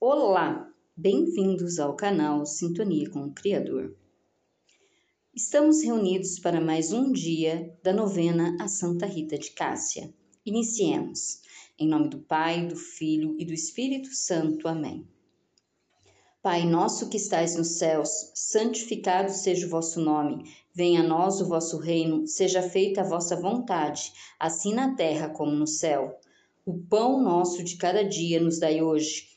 Olá, bem-vindos ao canal Sintonia com o Criador. Estamos reunidos para mais um dia da novena a Santa Rita de Cássia. Iniciemos. Em nome do Pai, do Filho e do Espírito Santo. Amém. Pai nosso que estais nos céus, santificado seja o vosso nome. Venha a nós o vosso reino, seja feita a vossa vontade, assim na terra como no céu. O pão nosso de cada dia nos dai hoje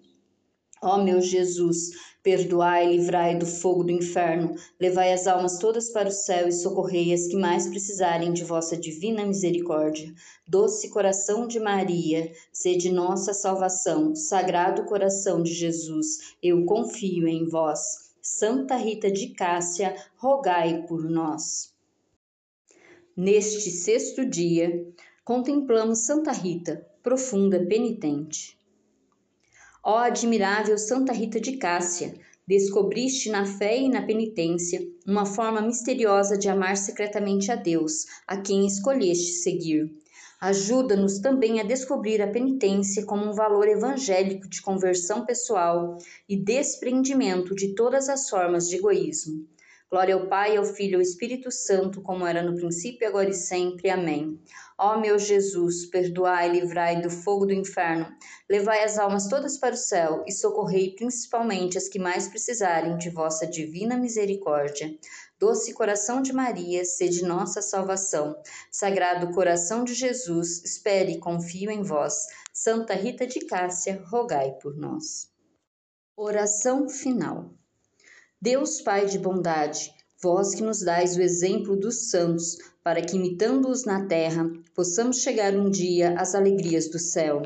Ó meu Jesus, perdoai e livrai do fogo do inferno, levai as almas todas para o céu e socorrei as que mais precisarem de vossa divina misericórdia. Doce coração de Maria, sede nossa salvação. Sagrado coração de Jesus, eu confio em vós. Santa Rita de Cássia, rogai por nós. Neste sexto dia, contemplamos Santa Rita, profunda penitente. Ó admirável Santa Rita de Cássia, descobriste na fé e na penitência uma forma misteriosa de amar secretamente a Deus, a quem escolheste seguir. Ajuda-nos também a descobrir a penitência como um valor evangélico de conversão pessoal e desprendimento de todas as formas de egoísmo. Glória ao Pai, ao Filho e ao Espírito Santo, como era no princípio, agora e sempre. Amém. Ó meu Jesus, perdoai e livrai do fogo do inferno, levai as almas todas para o céu e socorrei principalmente as que mais precisarem de vossa divina misericórdia. Doce coração de Maria, sede nossa salvação. Sagrado coração de Jesus, espere e confio em vós. Santa Rita de Cássia, rogai por nós. Oração final. Deus Pai de bondade, vós que nos dais o exemplo dos santos, para que, imitando-os na terra, possamos chegar um dia às alegrias do céu.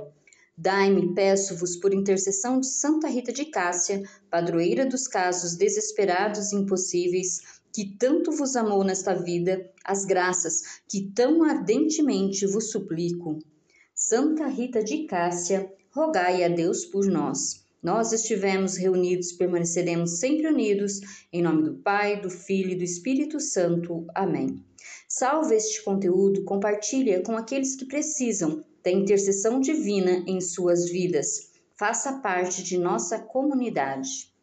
Dai-me, peço-vos, por intercessão de Santa Rita de Cássia, padroeira dos casos desesperados e impossíveis, que tanto vos amou nesta vida, as graças que tão ardentemente vos suplico. Santa Rita de Cássia, rogai a Deus por nós nós estivemos reunidos, permaneceremos sempre unidos, em nome do Pai, do Filho e do Espírito Santo. Amém. Salve este conteúdo, compartilha com aqueles que precisam da intercessão divina em suas vidas. Faça parte de nossa comunidade.